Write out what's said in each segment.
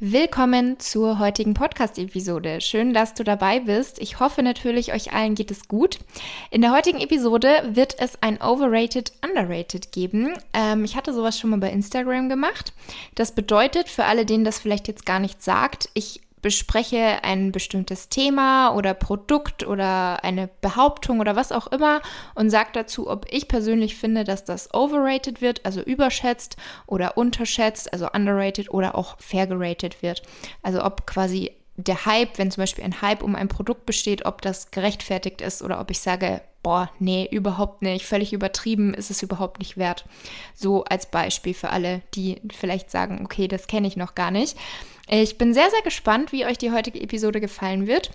Willkommen zur heutigen Podcast-Episode. Schön, dass du dabei bist. Ich hoffe natürlich, euch allen geht es gut. In der heutigen Episode wird es ein Overrated, Underrated geben. Ähm, ich hatte sowas schon mal bei Instagram gemacht. Das bedeutet, für alle, denen das vielleicht jetzt gar nicht sagt, ich bespreche ein bestimmtes Thema oder Produkt oder eine Behauptung oder was auch immer und sage dazu, ob ich persönlich finde, dass das overrated wird, also überschätzt oder unterschätzt, also underrated oder auch fairgerated wird. Also ob quasi der Hype, wenn zum Beispiel ein Hype um ein Produkt besteht, ob das gerechtfertigt ist oder ob ich sage, boah, nee, überhaupt nicht, völlig übertrieben, ist es überhaupt nicht wert. So als Beispiel für alle, die vielleicht sagen, okay, das kenne ich noch gar nicht. Ich bin sehr, sehr gespannt, wie euch die heutige Episode gefallen wird.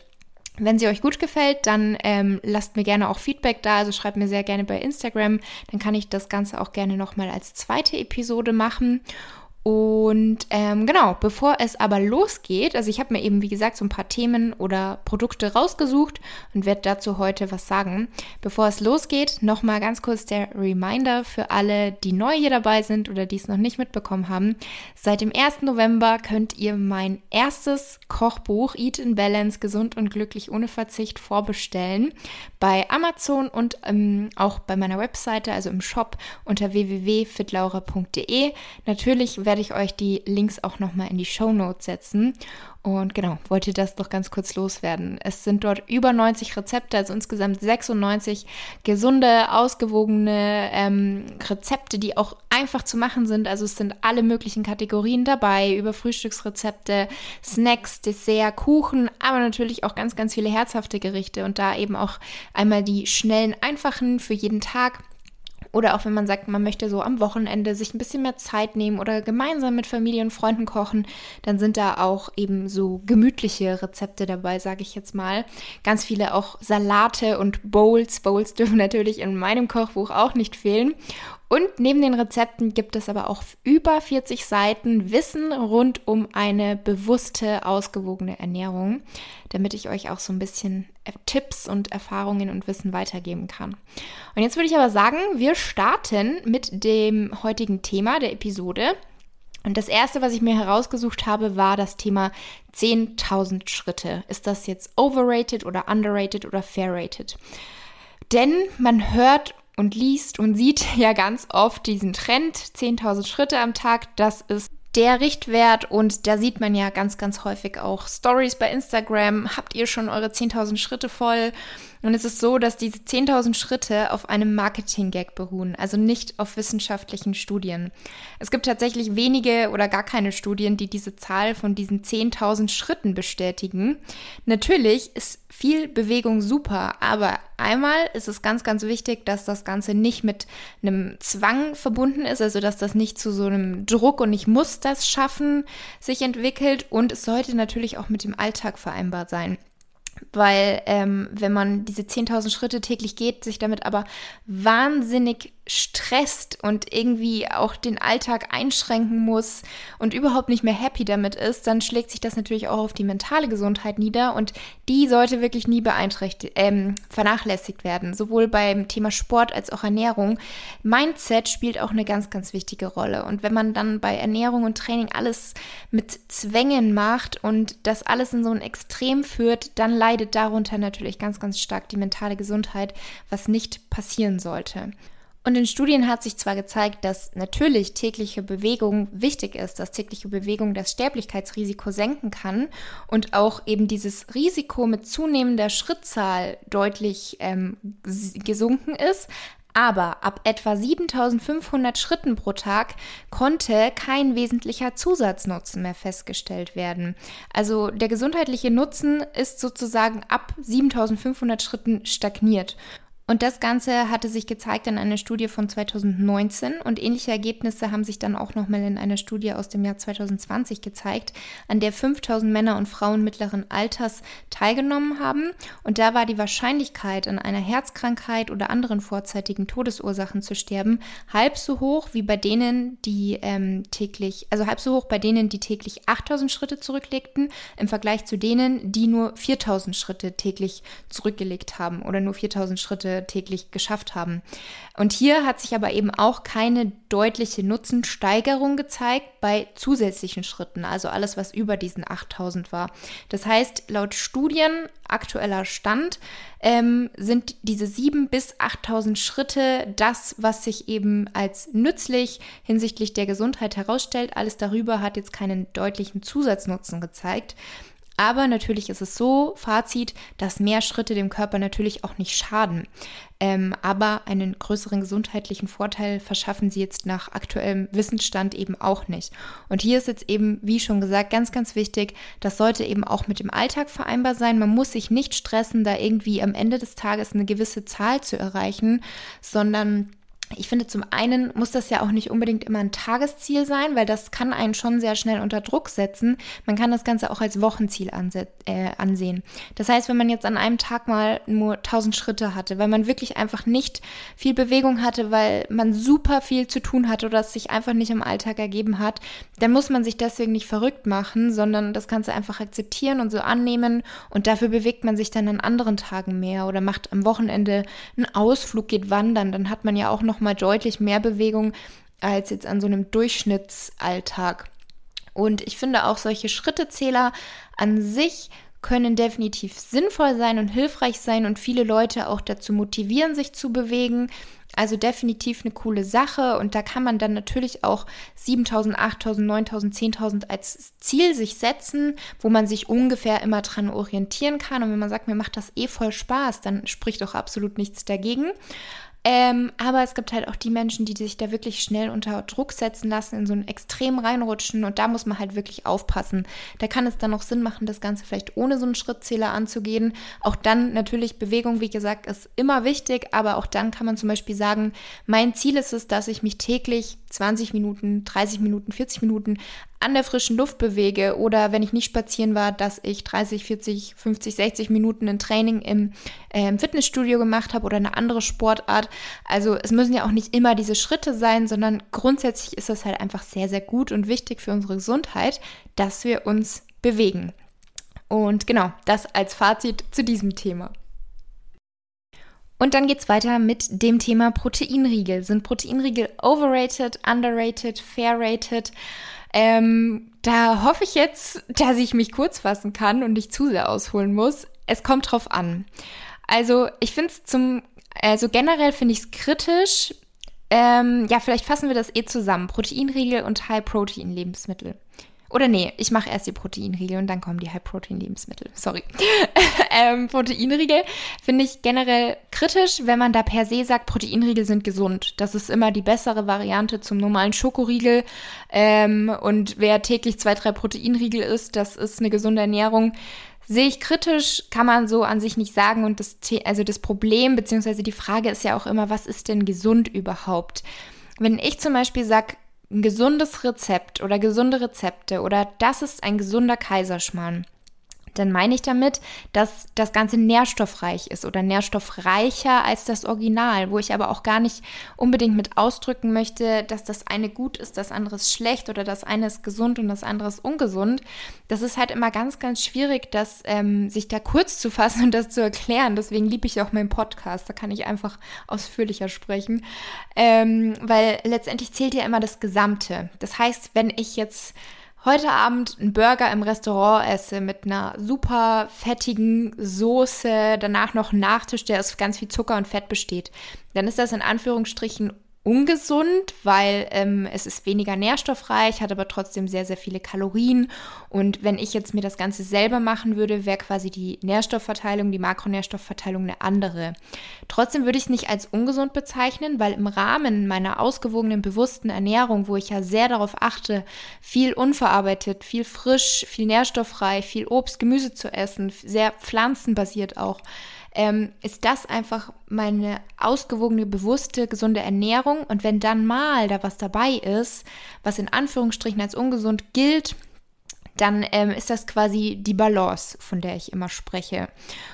Wenn sie euch gut gefällt, dann ähm, lasst mir gerne auch Feedback da. Also schreibt mir sehr gerne bei Instagram. Dann kann ich das Ganze auch gerne nochmal als zweite Episode machen. Und ähm, genau, bevor es aber losgeht, also ich habe mir eben, wie gesagt, so ein paar Themen oder Produkte rausgesucht und werde dazu heute was sagen. Bevor es losgeht, nochmal ganz kurz der Reminder für alle, die neu hier dabei sind oder die es noch nicht mitbekommen haben. Seit dem 1. November könnt ihr mein erstes Kochbuch Eat in Balance, gesund und glücklich ohne Verzicht vorbestellen bei Amazon und ähm, auch bei meiner Webseite, also im Shop unter www.fitlaura.de. Natürlich werde ich euch die Links auch nochmal in die Show Notes setzen. Und genau, wollte das doch ganz kurz loswerden. Es sind dort über 90 Rezepte, also insgesamt 96 gesunde, ausgewogene ähm, Rezepte, die auch einfach zu machen sind. Also es sind alle möglichen Kategorien dabei, über Frühstücksrezepte, Snacks, Dessert, Kuchen, aber natürlich auch ganz, ganz viele herzhafte Gerichte und da eben auch einmal die schnellen, einfachen für jeden Tag oder auch wenn man sagt, man möchte so am Wochenende sich ein bisschen mehr Zeit nehmen oder gemeinsam mit Familie und Freunden kochen, dann sind da auch eben so gemütliche Rezepte dabei, sage ich jetzt mal. Ganz viele auch Salate und Bowls. Bowls dürfen natürlich in meinem Kochbuch auch nicht fehlen. Und neben den Rezepten gibt es aber auch über 40 Seiten Wissen rund um eine bewusste, ausgewogene Ernährung, damit ich euch auch so ein bisschen Tipps und Erfahrungen und Wissen weitergeben kann. Und jetzt würde ich aber sagen, wir starten mit dem heutigen Thema der Episode. Und das erste, was ich mir herausgesucht habe, war das Thema 10.000 Schritte. Ist das jetzt overrated oder underrated oder fairrated? Denn man hört und liest und sieht ja ganz oft diesen Trend, 10.000 Schritte am Tag, das ist der Richtwert und da sieht man ja ganz, ganz häufig auch Stories bei Instagram. Habt ihr schon eure 10.000 Schritte voll? Und es ist so, dass diese 10.000 Schritte auf einem Marketing-Gag beruhen, also nicht auf wissenschaftlichen Studien. Es gibt tatsächlich wenige oder gar keine Studien, die diese Zahl von diesen 10.000 Schritten bestätigen. Natürlich ist viel Bewegung super, aber einmal ist es ganz, ganz wichtig, dass das Ganze nicht mit einem Zwang verbunden ist, also dass das nicht zu so einem Druck und ich muss das schaffen sich entwickelt und es sollte natürlich auch mit dem Alltag vereinbart sein weil ähm, wenn man diese 10.000 Schritte täglich geht, sich damit aber wahnsinnig stresst und irgendwie auch den Alltag einschränken muss und überhaupt nicht mehr happy damit ist, dann schlägt sich das natürlich auch auf die mentale Gesundheit nieder und die sollte wirklich nie beeinträchtigt, ähm, vernachlässigt werden, sowohl beim Thema Sport als auch Ernährung. Mindset spielt auch eine ganz, ganz wichtige Rolle und wenn man dann bei Ernährung und Training alles mit Zwängen macht und das alles in so ein Extrem führt, dann leidet darunter natürlich ganz, ganz stark die mentale Gesundheit, was nicht passieren sollte. Und in Studien hat sich zwar gezeigt, dass natürlich tägliche Bewegung wichtig ist, dass tägliche Bewegung das Sterblichkeitsrisiko senken kann und auch eben dieses Risiko mit zunehmender Schrittzahl deutlich ähm, gesunken ist. Aber ab etwa 7500 Schritten pro Tag konnte kein wesentlicher Zusatznutzen mehr festgestellt werden. Also der gesundheitliche Nutzen ist sozusagen ab 7500 Schritten stagniert. Und das Ganze hatte sich gezeigt in einer Studie von 2019 und ähnliche Ergebnisse haben sich dann auch nochmal in einer Studie aus dem Jahr 2020 gezeigt, an der 5000 Männer und Frauen mittleren Alters teilgenommen haben. Und da war die Wahrscheinlichkeit, an einer Herzkrankheit oder anderen vorzeitigen Todesursachen zu sterben, halb so hoch wie bei denen, die ähm, täglich, also halb so hoch bei denen, die täglich 8000 Schritte zurücklegten, im Vergleich zu denen, die nur 4000 Schritte täglich zurückgelegt haben oder nur 4000 Schritte täglich geschafft haben. Und hier hat sich aber eben auch keine deutliche Nutzensteigerung gezeigt bei zusätzlichen Schritten, also alles, was über diesen 8000 war. Das heißt, laut Studien, aktueller Stand, ähm, sind diese 7.000 bis 8000 Schritte das, was sich eben als nützlich hinsichtlich der Gesundheit herausstellt. Alles darüber hat jetzt keinen deutlichen Zusatznutzen gezeigt. Aber natürlich ist es so, Fazit, dass mehr Schritte dem Körper natürlich auch nicht schaden. Ähm, aber einen größeren gesundheitlichen Vorteil verschaffen sie jetzt nach aktuellem Wissensstand eben auch nicht. Und hier ist jetzt eben, wie schon gesagt, ganz, ganz wichtig, das sollte eben auch mit dem Alltag vereinbar sein. Man muss sich nicht stressen, da irgendwie am Ende des Tages eine gewisse Zahl zu erreichen, sondern ich finde, zum einen muss das ja auch nicht unbedingt immer ein Tagesziel sein, weil das kann einen schon sehr schnell unter Druck setzen. Man kann das Ganze auch als Wochenziel äh, ansehen. Das heißt, wenn man jetzt an einem Tag mal nur 1000 Schritte hatte, weil man wirklich einfach nicht viel Bewegung hatte, weil man super viel zu tun hatte oder es sich einfach nicht im Alltag ergeben hat, dann muss man sich deswegen nicht verrückt machen, sondern das Ganze einfach akzeptieren und so annehmen und dafür bewegt man sich dann an anderen Tagen mehr oder macht am Wochenende einen Ausflug, geht wandern, dann hat man ja auch noch mal deutlich mehr Bewegung als jetzt an so einem Durchschnittsalltag. Und ich finde auch solche Schrittezähler an sich können definitiv sinnvoll sein und hilfreich sein und viele Leute auch dazu motivieren, sich zu bewegen. Also definitiv eine coole Sache und da kann man dann natürlich auch 7000, 8000, 9000, 10.000 als Ziel sich setzen, wo man sich ungefähr immer dran orientieren kann. Und wenn man sagt, mir macht das eh voll Spaß, dann spricht doch absolut nichts dagegen. Ähm, aber es gibt halt auch die Menschen, die sich da wirklich schnell unter Druck setzen lassen, in so ein Extrem reinrutschen und da muss man halt wirklich aufpassen. Da kann es dann noch Sinn machen, das Ganze vielleicht ohne so einen Schrittzähler anzugehen. Auch dann natürlich Bewegung, wie gesagt, ist immer wichtig, aber auch dann kann man zum Beispiel sagen, mein Ziel ist es, dass ich mich täglich 20 Minuten, 30 Minuten, 40 Minuten an der frischen Luft bewege oder wenn ich nicht spazieren war, dass ich 30, 40, 50, 60 Minuten ein Training im, äh, Fitnessstudio gemacht habe oder eine andere Sportart. Also es müssen ja auch nicht immer diese Schritte sein, sondern grundsätzlich ist das halt einfach sehr, sehr gut und wichtig für unsere Gesundheit, dass wir uns bewegen. Und genau, das als Fazit zu diesem Thema. Und dann geht es weiter mit dem Thema Proteinriegel. Sind Proteinriegel overrated, underrated, fairrated? Ähm, da hoffe ich jetzt, dass ich mich kurz fassen kann und nicht zu sehr ausholen muss. Es kommt drauf an. Also ich finde es zum, also generell finde ich es kritisch. Ähm, ja, vielleicht fassen wir das eh zusammen. Proteinriegel und High-Protein-Lebensmittel. Oder nee, ich mache erst die Proteinriegel und dann kommen die High-Protein-Lebensmittel. Sorry. ähm, Proteinriegel finde ich generell kritisch, wenn man da per se sagt, Proteinriegel sind gesund. Das ist immer die bessere Variante zum normalen Schokoriegel. Ähm, und wer täglich zwei, drei Proteinriegel isst, das ist eine gesunde Ernährung. Sehe ich kritisch, kann man so an sich nicht sagen. Und das, also das Problem, beziehungsweise die Frage ist ja auch immer, was ist denn gesund überhaupt? Wenn ich zum Beispiel sage, ein gesundes Rezept oder gesunde Rezepte oder das ist ein gesunder Kaiserschmarrn, dann meine ich damit, dass das Ganze nährstoffreich ist oder nährstoffreicher als das Original, wo ich aber auch gar nicht unbedingt mit ausdrücken möchte, dass das eine gut ist, das andere ist schlecht oder das eine ist gesund und das andere ist ungesund. Das ist halt immer ganz, ganz schwierig, das ähm, sich da kurz zu fassen und das zu erklären. Deswegen liebe ich auch meinen Podcast, da kann ich einfach ausführlicher sprechen, ähm, weil letztendlich zählt ja immer das Gesamte. Das heißt, wenn ich jetzt heute Abend einen Burger im Restaurant esse mit einer super fettigen Soße, danach noch einen Nachtisch, der aus ganz viel Zucker und Fett besteht, dann ist das in Anführungsstrichen ungesund, weil ähm, es ist weniger nährstoffreich, hat aber trotzdem sehr, sehr viele Kalorien. Und wenn ich jetzt mir das Ganze selber machen würde, wäre quasi die Nährstoffverteilung, die Makronährstoffverteilung eine andere. Trotzdem würde ich es nicht als ungesund bezeichnen, weil im Rahmen meiner ausgewogenen, bewussten Ernährung, wo ich ja sehr darauf achte, viel unverarbeitet, viel frisch, viel nährstoffreich, viel Obst, Gemüse zu essen, sehr pflanzenbasiert auch, ähm, ist das einfach meine ausgewogene, bewusste, gesunde Ernährung. Und wenn dann mal da was dabei ist, was in Anführungsstrichen als ungesund gilt, dann ähm, ist das quasi die Balance, von der ich immer spreche.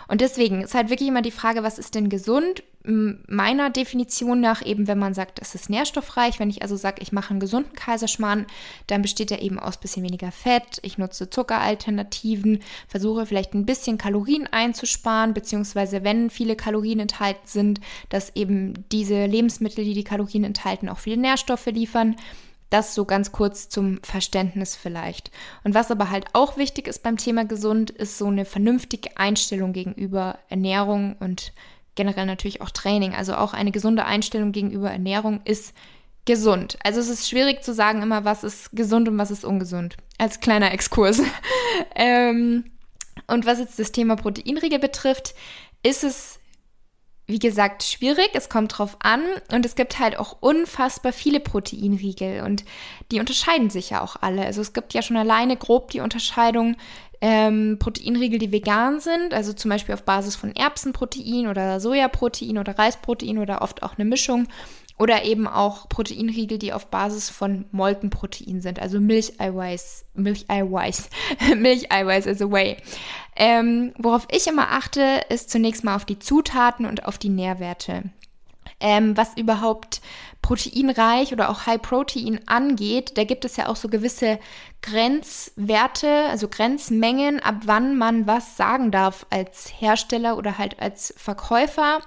Und deswegen ist halt wirklich immer die Frage, was ist denn gesund? Meiner Definition nach eben, wenn man sagt, es ist nährstoffreich, wenn ich also sage, ich mache einen gesunden Kaiserschmarrn, dann besteht er eben aus bisschen weniger Fett, ich nutze Zuckeralternativen, versuche vielleicht ein bisschen Kalorien einzusparen, beziehungsweise wenn viele Kalorien enthalten sind, dass eben diese Lebensmittel, die die Kalorien enthalten, auch viele Nährstoffe liefern. Das so ganz kurz zum Verständnis vielleicht. Und was aber halt auch wichtig ist beim Thema gesund, ist so eine vernünftige Einstellung gegenüber Ernährung und generell natürlich auch Training. Also auch eine gesunde Einstellung gegenüber Ernährung ist gesund. Also es ist schwierig zu sagen immer, was ist gesund und was ist ungesund. Als kleiner Exkurs. ähm, und was jetzt das Thema Proteinriegel betrifft, ist es wie gesagt, schwierig. Es kommt drauf an. Und es gibt halt auch unfassbar viele Proteinriegel. Und die unterscheiden sich ja auch alle. Also es gibt ja schon alleine grob die Unterscheidung ähm, Proteinriegel, die vegan sind. Also zum Beispiel auf Basis von Erbsenprotein oder Sojaprotein oder Reisprotein oder oft auch eine Mischung. Oder eben auch Proteinriegel, die auf Basis von Molkenprotein sind, also Milcheiweiß, Milcheiweiß, Milcheiweiß is a way. Ähm, worauf ich immer achte, ist zunächst mal auf die Zutaten und auf die Nährwerte. Ähm, was überhaupt proteinreich oder auch High Protein angeht, da gibt es ja auch so gewisse Grenzwerte, also Grenzmengen, ab wann man was sagen darf als Hersteller oder halt als Verkäufer.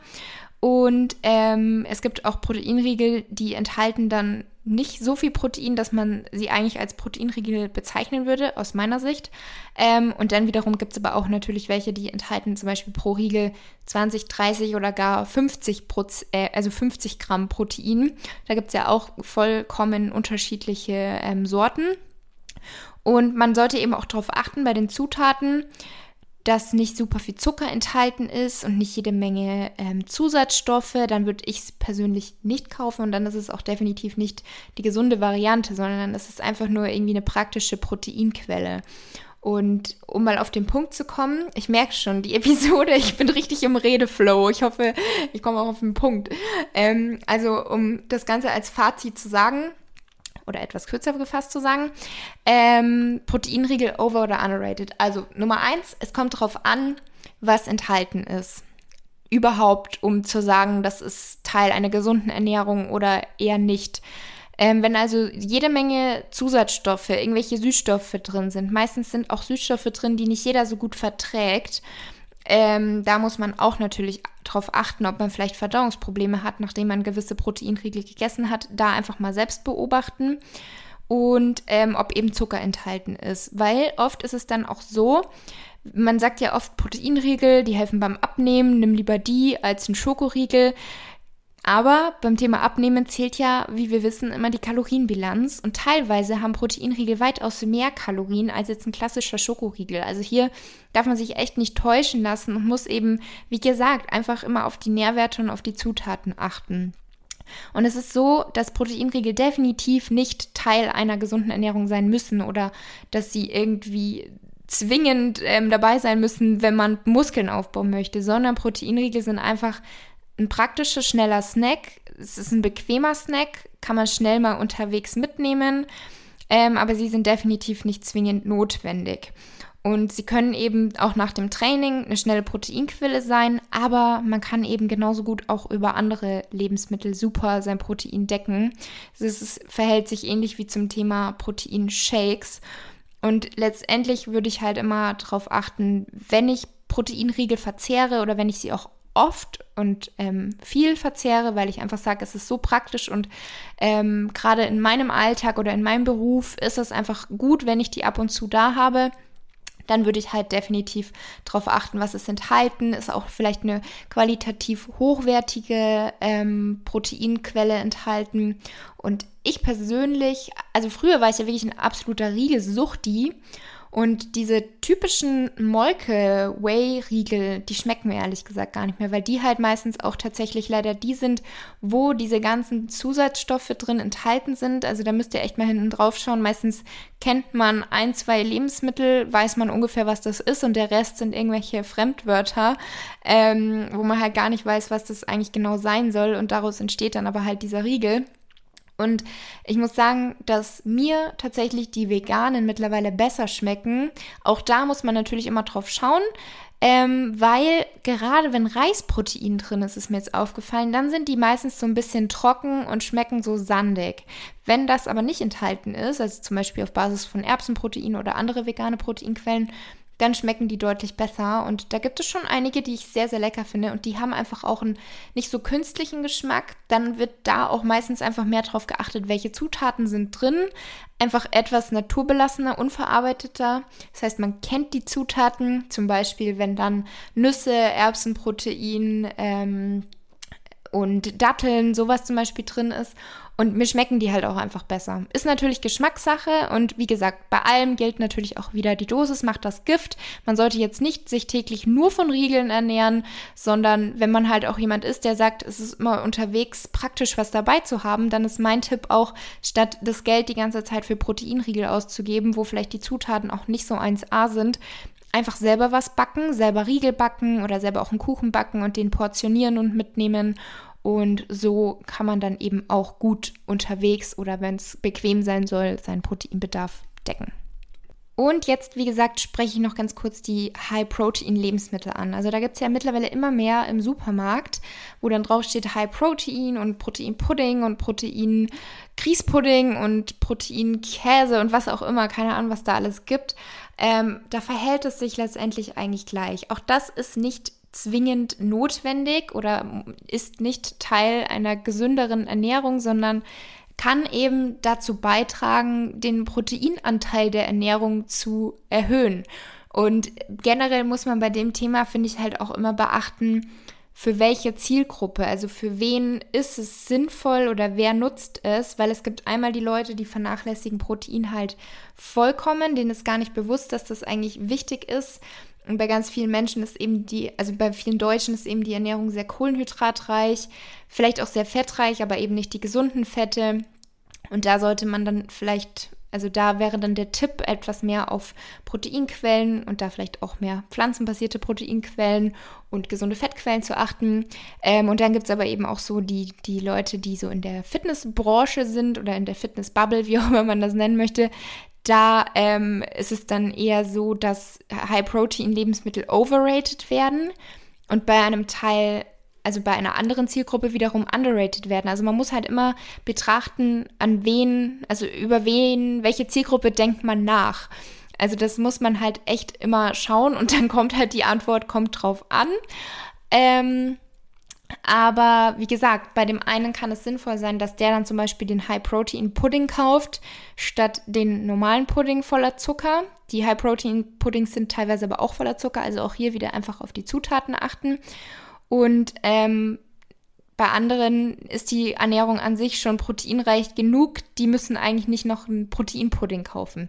Und ähm, es gibt auch Proteinriegel, die enthalten dann nicht so viel Protein, dass man sie eigentlich als Proteinriegel bezeichnen würde, aus meiner Sicht. Ähm, und dann wiederum gibt es aber auch natürlich welche, die enthalten zum Beispiel pro Riegel 20, 30 oder gar 50, Proz äh, also 50 Gramm Protein. Da gibt es ja auch vollkommen unterschiedliche ähm, Sorten. Und man sollte eben auch darauf achten bei den Zutaten, dass nicht super viel Zucker enthalten ist und nicht jede Menge ähm, Zusatzstoffe, dann würde ich es persönlich nicht kaufen und dann ist es auch definitiv nicht die gesunde Variante, sondern es ist einfach nur irgendwie eine praktische Proteinquelle. Und um mal auf den Punkt zu kommen, ich merke schon, die Episode, ich bin richtig im Redeflow. Ich hoffe, ich komme auch auf den Punkt. Ähm, also, um das Ganze als Fazit zu sagen, oder etwas kürzer gefasst zu sagen. Ähm, Proteinriegel over oder underrated. Also Nummer eins, es kommt darauf an, was enthalten ist. Überhaupt, um zu sagen, das ist Teil einer gesunden Ernährung oder eher nicht. Ähm, wenn also jede Menge Zusatzstoffe, irgendwelche Süßstoffe drin sind, meistens sind auch Süßstoffe drin, die nicht jeder so gut verträgt, ähm, da muss man auch natürlich darauf achten, ob man vielleicht Verdauungsprobleme hat, nachdem man gewisse Proteinriegel gegessen hat. Da einfach mal selbst beobachten und ähm, ob eben Zucker enthalten ist. Weil oft ist es dann auch so, man sagt ja oft Proteinriegel, die helfen beim Abnehmen, nimm lieber die als einen Schokoriegel. Aber beim Thema Abnehmen zählt ja, wie wir wissen, immer die Kalorienbilanz. Und teilweise haben Proteinriegel weitaus mehr Kalorien als jetzt ein klassischer Schokoriegel. Also hier darf man sich echt nicht täuschen lassen und muss eben, wie gesagt, einfach immer auf die Nährwerte und auf die Zutaten achten. Und es ist so, dass Proteinriegel definitiv nicht Teil einer gesunden Ernährung sein müssen oder dass sie irgendwie zwingend ähm, dabei sein müssen, wenn man Muskeln aufbauen möchte, sondern Proteinriegel sind einfach ein praktischer, schneller Snack. Es ist ein bequemer Snack, kann man schnell mal unterwegs mitnehmen, ähm, aber sie sind definitiv nicht zwingend notwendig. Und sie können eben auch nach dem Training eine schnelle Proteinquelle sein, aber man kann eben genauso gut auch über andere Lebensmittel super sein Protein decken. Es verhält sich ähnlich wie zum Thema Proteinshakes. Und letztendlich würde ich halt immer darauf achten, wenn ich Proteinriegel verzehre oder wenn ich sie auch oft und ähm, viel verzehre, weil ich einfach sage, es ist so praktisch und ähm, gerade in meinem Alltag oder in meinem Beruf ist es einfach gut, wenn ich die ab und zu da habe dann würde ich halt definitiv darauf achten, was es enthalten. Ist auch vielleicht eine qualitativ hochwertige ähm, Proteinquelle enthalten. Und ich persönlich, also früher war ich ja wirklich ein absoluter Riegelsuchti und diese typischen Molke-Whey-Riegel, die schmecken mir ehrlich gesagt gar nicht mehr, weil die halt meistens auch tatsächlich leider die sind, wo diese ganzen Zusatzstoffe drin enthalten sind. Also da müsst ihr echt mal hinten drauf schauen. Meistens kennt man ein, zwei Lebensmittel, weiß man ungefähr, was das ist und der Rest sind irgendwelche Fremdwörter, ähm, wo man halt gar nicht weiß, was das eigentlich genau sein soll und daraus entsteht dann aber halt dieser Riegel. Und ich muss sagen, dass mir tatsächlich die veganen mittlerweile besser schmecken. Auch da muss man natürlich immer drauf schauen. Ähm, weil gerade wenn Reisprotein drin ist, ist mir jetzt aufgefallen, dann sind die meistens so ein bisschen trocken und schmecken so sandig. Wenn das aber nicht enthalten ist, also zum Beispiel auf Basis von Erbsenprotein oder andere vegane Proteinquellen, dann schmecken die deutlich besser. Und da gibt es schon einige, die ich sehr, sehr lecker finde. Und die haben einfach auch einen nicht so künstlichen Geschmack. Dann wird da auch meistens einfach mehr drauf geachtet, welche Zutaten sind drin. Einfach etwas naturbelassener, unverarbeiteter. Das heißt, man kennt die Zutaten. Zum Beispiel, wenn dann Nüsse, Erbsenprotein, ähm, und Datteln, sowas zum Beispiel drin ist. Und mir schmecken die halt auch einfach besser. Ist natürlich Geschmackssache und wie gesagt, bei allem gilt natürlich auch wieder, die Dosis macht das Gift. Man sollte jetzt nicht sich täglich nur von Riegeln ernähren, sondern wenn man halt auch jemand ist, der sagt, es ist immer unterwegs praktisch was dabei zu haben, dann ist mein Tipp auch, statt das Geld die ganze Zeit für Proteinriegel auszugeben, wo vielleicht die Zutaten auch nicht so 1A sind, einfach selber was backen, selber Riegel backen oder selber auch einen Kuchen backen und den portionieren und mitnehmen und so kann man dann eben auch gut unterwegs oder wenn es bequem sein soll, seinen Proteinbedarf decken. Und jetzt, wie gesagt, spreche ich noch ganz kurz die High-Protein-Lebensmittel an. Also da gibt es ja mittlerweile immer mehr im Supermarkt, wo dann drauf steht High-Protein und Protein-Pudding und Protein-Grießpudding und Protein-Käse und was auch immer, keine Ahnung, was da alles gibt. Ähm, da verhält es sich letztendlich eigentlich gleich. Auch das ist nicht zwingend notwendig oder ist nicht Teil einer gesünderen Ernährung, sondern kann eben dazu beitragen, den Proteinanteil der Ernährung zu erhöhen. Und generell muss man bei dem Thema, finde ich, halt auch immer beachten, für welche Zielgruppe, also für wen ist es sinnvoll oder wer nutzt es, weil es gibt einmal die Leute, die vernachlässigen Protein halt vollkommen, denen ist gar nicht bewusst, dass das eigentlich wichtig ist und bei ganz vielen Menschen ist eben die, also bei vielen Deutschen ist eben die Ernährung sehr kohlenhydratreich, vielleicht auch sehr fettreich, aber eben nicht die gesunden Fette. Und da sollte man dann vielleicht, also da wäre dann der Tipp, etwas mehr auf Proteinquellen und da vielleicht auch mehr pflanzenbasierte Proteinquellen und gesunde Fettquellen zu achten. Ähm, und dann gibt es aber eben auch so die, die Leute, die so in der Fitnessbranche sind oder in der Fitnessbubble, wie auch immer man das nennen möchte, da ähm, ist es dann eher so, dass High-Protein-Lebensmittel overrated werden und bei einem Teil, also bei einer anderen Zielgruppe wiederum underrated werden. Also man muss halt immer betrachten, an wen, also über wen, welche Zielgruppe denkt man nach. Also das muss man halt echt immer schauen und dann kommt halt die Antwort, kommt drauf an. Ähm, aber wie gesagt, bei dem einen kann es sinnvoll sein, dass der dann zum Beispiel den High-Protein-Pudding kauft, statt den normalen Pudding voller Zucker. Die High-Protein-Puddings sind teilweise aber auch voller Zucker, also auch hier wieder einfach auf die Zutaten achten. Und ähm, bei anderen ist die Ernährung an sich schon proteinreich genug. Die müssen eigentlich nicht noch einen Proteinpudding kaufen.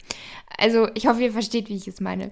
Also ich hoffe, ihr versteht, wie ich es meine.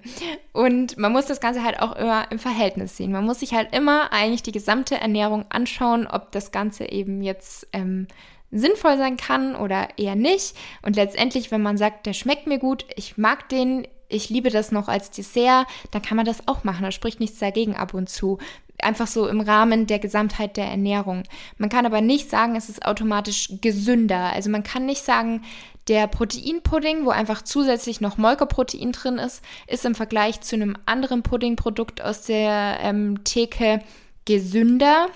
Und man muss das Ganze halt auch immer im Verhältnis sehen. Man muss sich halt immer eigentlich die gesamte Ernährung anschauen, ob das Ganze eben jetzt ähm, sinnvoll sein kann oder eher nicht. Und letztendlich, wenn man sagt, der schmeckt mir gut, ich mag den, ich liebe das noch als Dessert, dann kann man das auch machen. Da spricht nichts dagegen ab und zu. Einfach so im Rahmen der Gesamtheit der Ernährung. Man kann aber nicht sagen, es ist automatisch gesünder. Also man kann nicht sagen, der Proteinpudding, wo einfach zusätzlich noch Molkeprotein drin ist, ist im Vergleich zu einem anderen Puddingprodukt aus der ähm, Theke gesünder,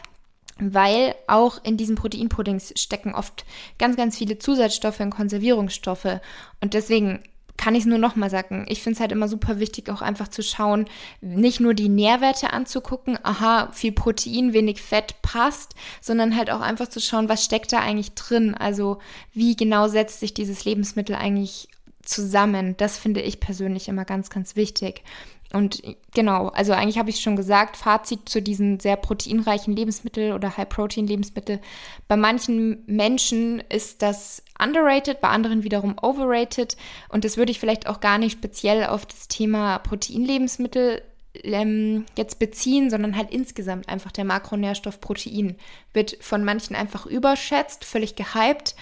weil auch in diesen Proteinpuddings stecken oft ganz, ganz viele Zusatzstoffe und Konservierungsstoffe. Und deswegen kann ich es nur nochmal sagen. Ich finde es halt immer super wichtig, auch einfach zu schauen, nicht nur die Nährwerte anzugucken, aha, viel Protein, wenig Fett passt, sondern halt auch einfach zu schauen, was steckt da eigentlich drin? Also wie genau setzt sich dieses Lebensmittel eigentlich zusammen? Das finde ich persönlich immer ganz, ganz wichtig. Und genau, also eigentlich habe ich schon gesagt, Fazit zu diesen sehr proteinreichen Lebensmitteln oder High-Protein-Lebensmitteln. Bei manchen Menschen ist das underrated, bei anderen wiederum overrated. Und das würde ich vielleicht auch gar nicht speziell auf das Thema Proteinlebensmittel ähm, jetzt beziehen, sondern halt insgesamt einfach der Makronährstoff Protein wird von manchen einfach überschätzt, völlig gehypt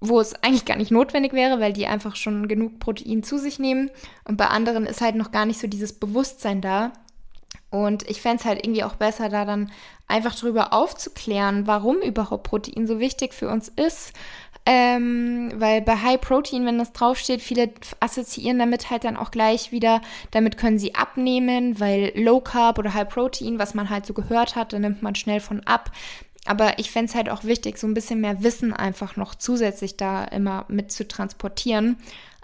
wo es eigentlich gar nicht notwendig wäre, weil die einfach schon genug Protein zu sich nehmen. Und bei anderen ist halt noch gar nicht so dieses Bewusstsein da. Und ich fände es halt irgendwie auch besser, da dann einfach darüber aufzuklären, warum überhaupt Protein so wichtig für uns ist. Ähm, weil bei High Protein, wenn das draufsteht, viele assoziieren damit halt dann auch gleich wieder, damit können sie abnehmen, weil Low Carb oder High Protein, was man halt so gehört hat, da nimmt man schnell von ab. Aber ich fände es halt auch wichtig, so ein bisschen mehr Wissen einfach noch zusätzlich da immer mit zu transportieren.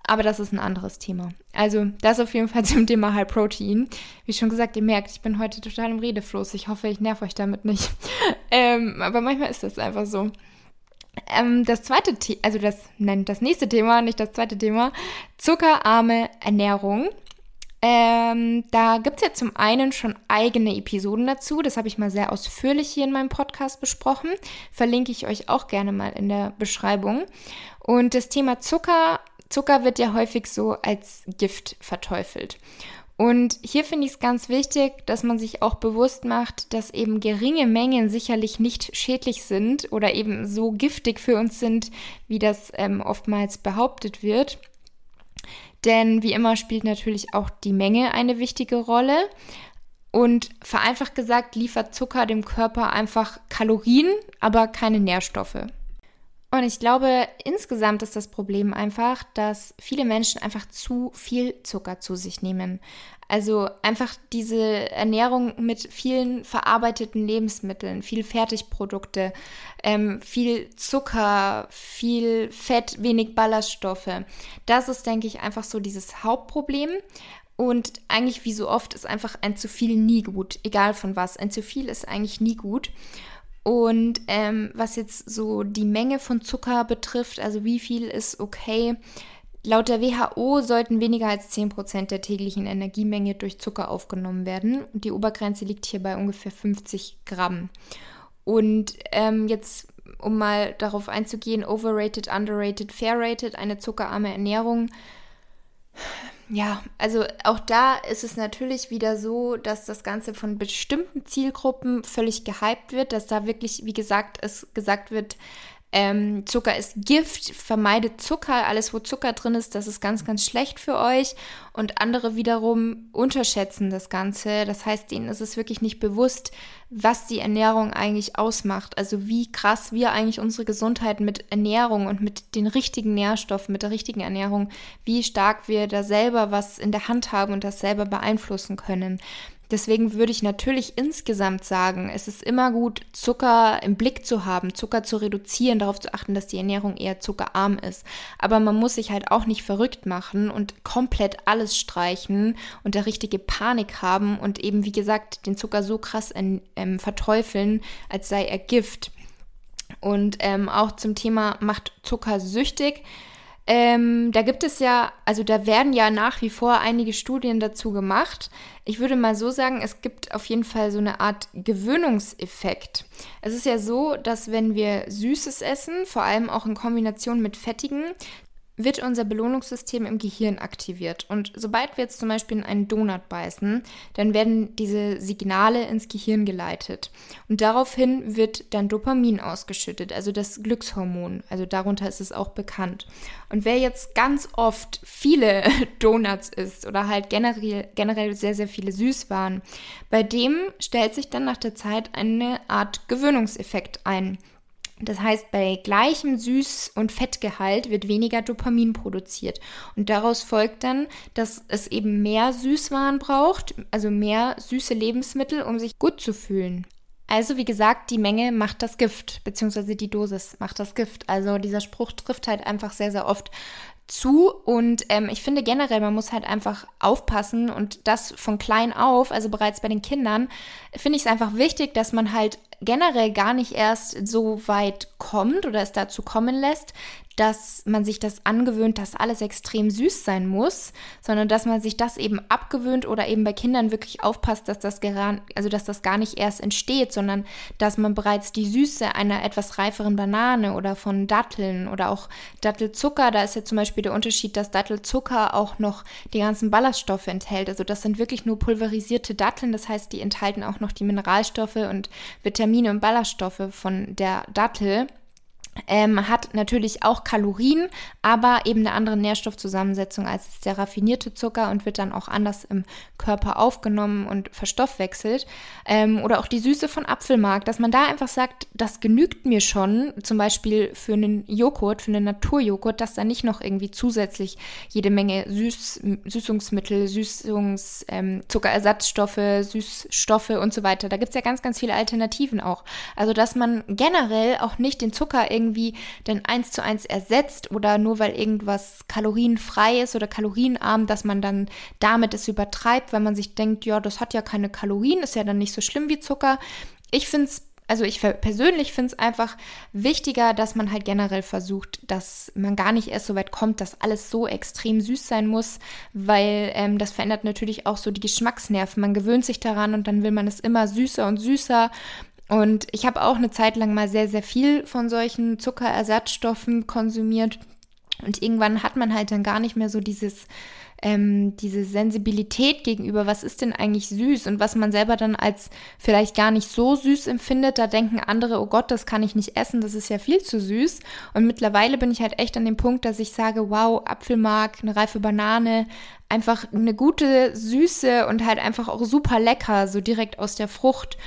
Aber das ist ein anderes Thema. Also, das auf jeden Fall zum Thema High Protein. Wie schon gesagt, ihr merkt, ich bin heute total im Redefluss. Ich hoffe, ich nerv euch damit nicht. ähm, aber manchmal ist das einfach so. Ähm, das zweite Thema, also das, nein, das nächste Thema, nicht das zweite Thema, zuckerarme Ernährung. Ähm, da gibt es ja zum einen schon eigene Episoden dazu. Das habe ich mal sehr ausführlich hier in meinem Podcast besprochen. Verlinke ich euch auch gerne mal in der Beschreibung. Und das Thema Zucker, Zucker wird ja häufig so als Gift verteufelt. Und hier finde ich es ganz wichtig, dass man sich auch bewusst macht, dass eben geringe Mengen sicherlich nicht schädlich sind oder eben so giftig für uns sind, wie das ähm, oftmals behauptet wird. Denn wie immer spielt natürlich auch die Menge eine wichtige Rolle. Und vereinfacht gesagt liefert Zucker dem Körper einfach Kalorien, aber keine Nährstoffe. Und ich glaube, insgesamt ist das Problem einfach, dass viele Menschen einfach zu viel Zucker zu sich nehmen. Also einfach diese Ernährung mit vielen verarbeiteten Lebensmitteln, viel Fertigprodukte, ähm, viel Zucker, viel Fett, wenig Ballaststoffe. Das ist, denke ich, einfach so dieses Hauptproblem. Und eigentlich wie so oft ist einfach ein zu viel nie gut, egal von was. Ein zu viel ist eigentlich nie gut. Und ähm, was jetzt so die Menge von Zucker betrifft, also wie viel ist okay, Laut der WHO sollten weniger als 10% der täglichen Energiemenge durch Zucker aufgenommen werden. Und die Obergrenze liegt hier bei ungefähr 50 Gramm. Und ähm, jetzt, um mal darauf einzugehen, overrated, underrated, fairrated, eine zuckerarme Ernährung. Ja, also auch da ist es natürlich wieder so, dass das Ganze von bestimmten Zielgruppen völlig gehypt wird, dass da wirklich, wie gesagt, es gesagt wird, ähm, Zucker ist Gift, vermeidet Zucker, alles wo Zucker drin ist, das ist ganz, ganz schlecht für euch. Und andere wiederum unterschätzen das Ganze. Das heißt, ihnen ist es wirklich nicht bewusst, was die Ernährung eigentlich ausmacht. Also wie krass wir eigentlich unsere Gesundheit mit Ernährung und mit den richtigen Nährstoffen, mit der richtigen Ernährung, wie stark wir da selber was in der Hand haben und das selber beeinflussen können. Deswegen würde ich natürlich insgesamt sagen, es ist immer gut, Zucker im Blick zu haben, Zucker zu reduzieren, darauf zu achten, dass die Ernährung eher zuckerarm ist. Aber man muss sich halt auch nicht verrückt machen und komplett alles streichen und der richtige Panik haben und eben, wie gesagt, den Zucker so krass ähm, verteufeln, als sei er Gift. Und ähm, auch zum Thema macht Zucker süchtig. Ähm, da gibt es ja, also da werden ja nach wie vor einige Studien dazu gemacht. Ich würde mal so sagen, es gibt auf jeden Fall so eine Art Gewöhnungseffekt. Es ist ja so, dass wenn wir Süßes essen, vor allem auch in Kombination mit Fettigen, wird unser Belohnungssystem im Gehirn aktiviert. Und sobald wir jetzt zum Beispiel in einen Donut beißen, dann werden diese Signale ins Gehirn geleitet. Und daraufhin wird dann Dopamin ausgeschüttet, also das Glückshormon. Also darunter ist es auch bekannt. Und wer jetzt ganz oft viele Donuts isst oder halt generell, generell sehr, sehr viele Süßwaren, bei dem stellt sich dann nach der Zeit eine Art Gewöhnungseffekt ein. Das heißt, bei gleichem Süß- und Fettgehalt wird weniger Dopamin produziert. Und daraus folgt dann, dass es eben mehr Süßwaren braucht, also mehr süße Lebensmittel, um sich gut zu fühlen. Also wie gesagt, die Menge macht das Gift, beziehungsweise die Dosis macht das Gift. Also dieser Spruch trifft halt einfach sehr, sehr oft zu und ähm, ich finde generell, man muss halt einfach aufpassen und das von klein auf, also bereits bei den Kindern, finde ich es einfach wichtig, dass man halt generell gar nicht erst so weit kommt oder es dazu kommen lässt, dass man sich das angewöhnt, dass alles extrem süß sein muss, sondern dass man sich das eben abgewöhnt oder eben bei Kindern wirklich aufpasst, dass das gar, also dass das gar nicht erst entsteht, sondern dass man bereits die Süße einer etwas reiferen Banane oder von Datteln oder auch Dattelzucker, da ist ja zum Beispiel der Unterschied, dass Dattelzucker auch noch die ganzen Ballaststoffe enthält. Also das sind wirklich nur pulverisierte Datteln, das heißt, die enthalten auch noch die Mineralstoffe und Vitamine und Ballaststoffe von der Dattel ähm, hat natürlich auch Kalorien, aber eben eine andere Nährstoffzusammensetzung als der raffinierte Zucker und wird dann auch anders im Körper aufgenommen und verstoffwechselt. Ähm, oder auch die Süße von Apfelmark, dass man da einfach sagt, das genügt mir schon, zum Beispiel für einen Joghurt, für einen Naturjoghurt, dass da nicht noch irgendwie zusätzlich jede Menge Süß, Süßungsmittel, Süßungs, ähm, Zuckerersatzstoffe, Süßstoffe und so weiter. Da gibt es ja ganz, ganz viele Alternativen auch. Also dass man generell auch nicht den Zucker irgendwie irgendwie dann eins zu eins ersetzt oder nur weil irgendwas kalorienfrei ist oder kalorienarm, dass man dann damit es übertreibt, weil man sich denkt, ja, das hat ja keine Kalorien, ist ja dann nicht so schlimm wie Zucker. Ich finde es also ich persönlich finde es einfach wichtiger, dass man halt generell versucht, dass man gar nicht erst so weit kommt, dass alles so extrem süß sein muss, weil ähm, das verändert natürlich auch so die Geschmacksnerven. Man gewöhnt sich daran und dann will man es immer süßer und süßer und ich habe auch eine Zeit lang mal sehr, sehr viel von solchen Zuckerersatzstoffen konsumiert. Und irgendwann hat man halt dann gar nicht mehr so dieses, ähm, diese Sensibilität gegenüber, was ist denn eigentlich süß und was man selber dann als vielleicht gar nicht so süß empfindet. Da denken andere, oh Gott, das kann ich nicht essen, das ist ja viel zu süß. Und mittlerweile bin ich halt echt an dem Punkt, dass ich sage, wow, Apfelmark, eine reife Banane, einfach eine gute Süße und halt einfach auch super lecker, so direkt aus der Frucht.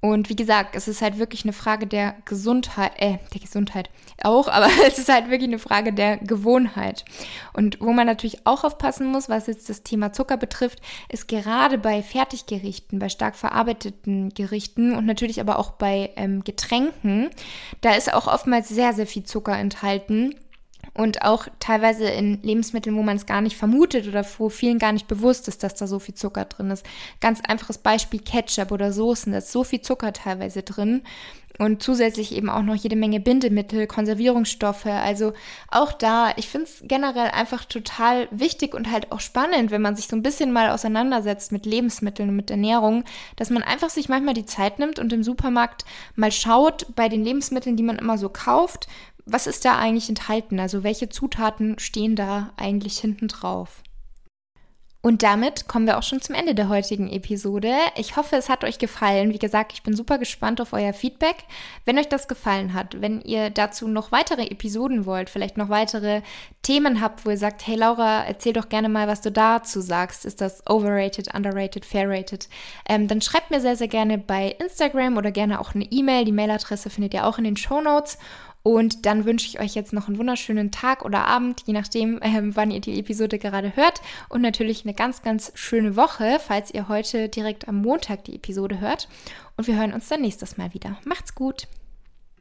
Und wie gesagt, es ist halt wirklich eine Frage der Gesundheit, äh, der Gesundheit auch, aber es ist halt wirklich eine Frage der Gewohnheit. Und wo man natürlich auch aufpassen muss, was jetzt das Thema Zucker betrifft, ist gerade bei Fertiggerichten, bei stark verarbeiteten Gerichten und natürlich aber auch bei ähm, Getränken, da ist auch oftmals sehr, sehr viel Zucker enthalten und auch teilweise in Lebensmitteln, wo man es gar nicht vermutet oder wo vielen gar nicht bewusst ist, dass da so viel Zucker drin ist. Ganz einfaches Beispiel Ketchup oder Soßen, da ist so viel Zucker teilweise drin und zusätzlich eben auch noch jede Menge Bindemittel, Konservierungsstoffe. Also auch da, ich finde es generell einfach total wichtig und halt auch spannend, wenn man sich so ein bisschen mal auseinandersetzt mit Lebensmitteln und mit Ernährung, dass man einfach sich manchmal die Zeit nimmt und im Supermarkt mal schaut bei den Lebensmitteln, die man immer so kauft, was ist da eigentlich enthalten? Also welche Zutaten stehen da eigentlich hinten drauf? Und damit kommen wir auch schon zum Ende der heutigen Episode. Ich hoffe, es hat euch gefallen. Wie gesagt, ich bin super gespannt auf euer Feedback. Wenn euch das gefallen hat, wenn ihr dazu noch weitere Episoden wollt, vielleicht noch weitere Themen habt, wo ihr sagt, hey Laura, erzähl doch gerne mal, was du dazu sagst. Ist das overrated, underrated, fairrated? Ähm, dann schreibt mir sehr, sehr gerne bei Instagram oder gerne auch eine E-Mail. Die Mailadresse findet ihr auch in den Show Notes. Und dann wünsche ich euch jetzt noch einen wunderschönen Tag oder Abend, je nachdem, ähm, wann ihr die Episode gerade hört. Und natürlich eine ganz, ganz schöne Woche, falls ihr heute direkt am Montag die Episode hört. Und wir hören uns dann nächstes Mal wieder. Macht's gut!